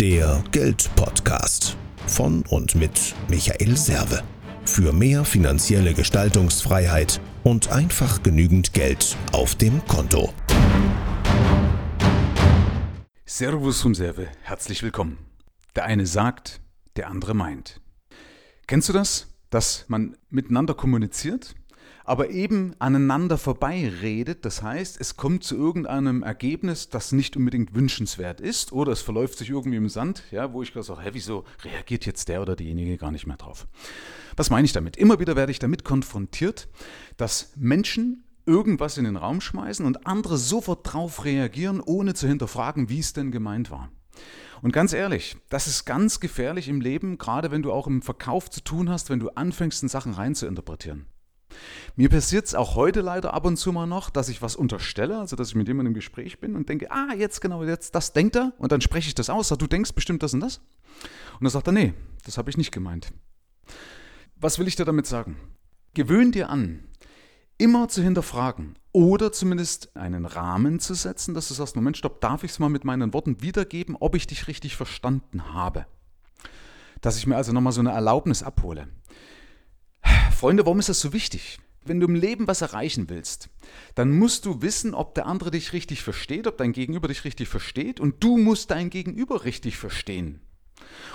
Der Geldpodcast von und mit Michael Serve. Für mehr finanzielle Gestaltungsfreiheit und einfach genügend Geld auf dem Konto. Servus vom Serve, herzlich willkommen. Der eine sagt, der andere meint. Kennst du das, dass man miteinander kommuniziert, aber eben aneinander vorbei redet. Das heißt, es kommt zu irgendeinem Ergebnis, das nicht unbedingt wünschenswert ist oder es verläuft sich irgendwie im Sand, ja, wo ich gerade sage, hä, wieso reagiert jetzt der oder diejenige gar nicht mehr drauf? Was meine ich damit? Immer wieder werde ich damit konfrontiert, dass Menschen irgendwas in den Raum schmeißen und andere sofort drauf reagieren, ohne zu hinterfragen, wie es denn gemeint war. Und ganz ehrlich, das ist ganz gefährlich im Leben, gerade wenn du auch im Verkauf zu tun hast, wenn du anfängst, in Sachen rein zu interpretieren. Mir passiert es auch heute leider ab und zu mal noch, dass ich was unterstelle, also dass ich mit jemandem im Gespräch bin und denke, ah, jetzt genau, jetzt das denkt er und dann spreche ich das aus, sag, du denkst bestimmt das und das. Und dann sagt er, nee, das habe ich nicht gemeint. Was will ich dir damit sagen? Gewöhn dir an, immer zu hinterfragen oder zumindest einen Rahmen zu setzen, dass du sagst, Moment, stopp, darf ich es mal mit meinen Worten wiedergeben, ob ich dich richtig verstanden habe? Dass ich mir also nochmal so eine Erlaubnis abhole. Freunde, warum ist das so wichtig? Wenn du im Leben was erreichen willst, dann musst du wissen, ob der andere dich richtig versteht, ob dein Gegenüber dich richtig versteht und du musst dein Gegenüber richtig verstehen.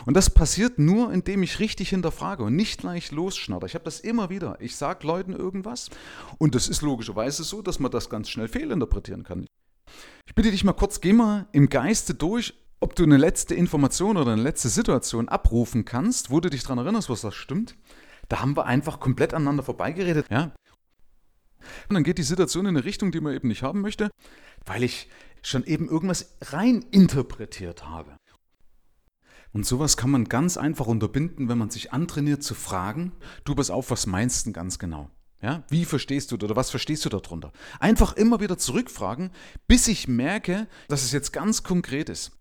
Und das passiert nur, indem ich richtig hinterfrage und nicht gleich losschnatter. Ich habe das immer wieder. Ich sage Leuten irgendwas und das ist logischerweise so, dass man das ganz schnell fehlinterpretieren kann. Ich bitte dich mal kurz, geh mal im Geiste durch, ob du eine letzte Information oder eine letzte Situation abrufen kannst, wo du dich daran erinnerst, was das stimmt. Da haben wir einfach komplett aneinander vorbeigeredet. Ja? Und dann geht die Situation in eine Richtung, die man eben nicht haben möchte, weil ich schon eben irgendwas rein interpretiert habe. Und sowas kann man ganz einfach unterbinden, wenn man sich antrainiert zu fragen, du pass auf, was meinst du ganz genau? Ja, wie verstehst du oder was verstehst du darunter? Einfach immer wieder zurückfragen, bis ich merke, dass es jetzt ganz konkret ist.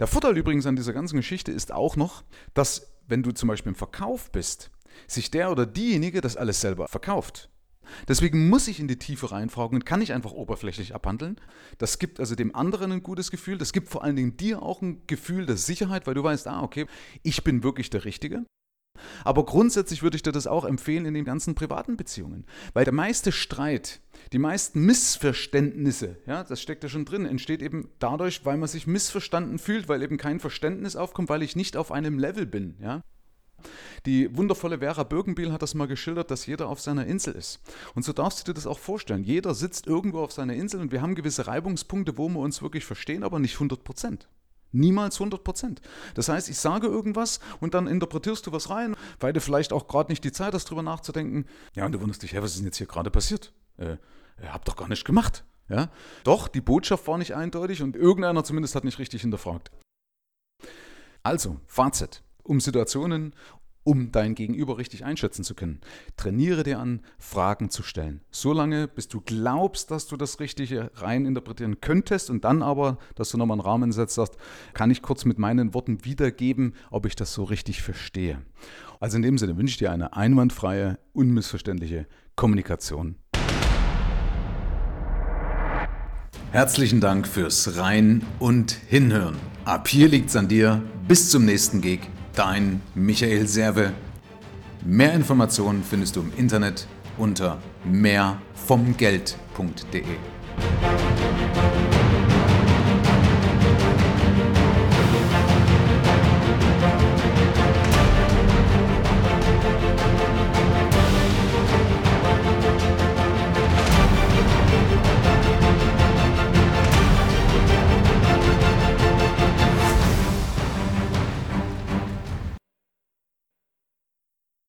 Der Vorteil übrigens an dieser ganzen Geschichte ist auch noch, dass wenn du zum Beispiel im Verkauf bist, sich der oder diejenige das alles selber verkauft. Deswegen muss ich in die Tiefe reinfragen und kann nicht einfach oberflächlich abhandeln. Das gibt also dem anderen ein gutes Gefühl. Das gibt vor allen Dingen dir auch ein Gefühl der Sicherheit, weil du weißt, ah, okay, ich bin wirklich der Richtige. Aber grundsätzlich würde ich dir das auch empfehlen in den ganzen privaten Beziehungen. Weil der meiste Streit, die meisten Missverständnisse, ja, das steckt ja schon drin, entsteht eben dadurch, weil man sich missverstanden fühlt, weil eben kein Verständnis aufkommt, weil ich nicht auf einem Level bin. Ja. Die wundervolle Vera Birkenbiel hat das mal geschildert, dass jeder auf seiner Insel ist. Und so darfst du dir das auch vorstellen. Jeder sitzt irgendwo auf seiner Insel und wir haben gewisse Reibungspunkte, wo wir uns wirklich verstehen, aber nicht 100 Prozent. Niemals 100 Prozent. Das heißt, ich sage irgendwas und dann interpretierst du was rein, weil du vielleicht auch gerade nicht die Zeit hast, drüber nachzudenken. Ja, und du wunderst dich, hey, was ist denn jetzt hier gerade passiert? Äh, hab doch gar nicht gemacht. Ja? Doch, die Botschaft war nicht eindeutig und irgendeiner zumindest hat nicht richtig hinterfragt. Also, Fazit um Situationen, um dein Gegenüber richtig einschätzen zu können. Trainiere dir an, Fragen zu stellen. So lange, bis du glaubst, dass du das Richtige reininterpretieren könntest und dann aber, dass du nochmal einen Rahmen setzt, sagst, kann ich kurz mit meinen Worten wiedergeben, ob ich das so richtig verstehe. Also in dem Sinne wünsche ich dir eine einwandfreie, unmissverständliche Kommunikation. Herzlichen Dank fürs Rein und Hinhören. Ab hier liegt's an dir. Bis zum nächsten Gig dein Michael Serve. Mehr Informationen findest du im Internet unter mehrvomgeld.de.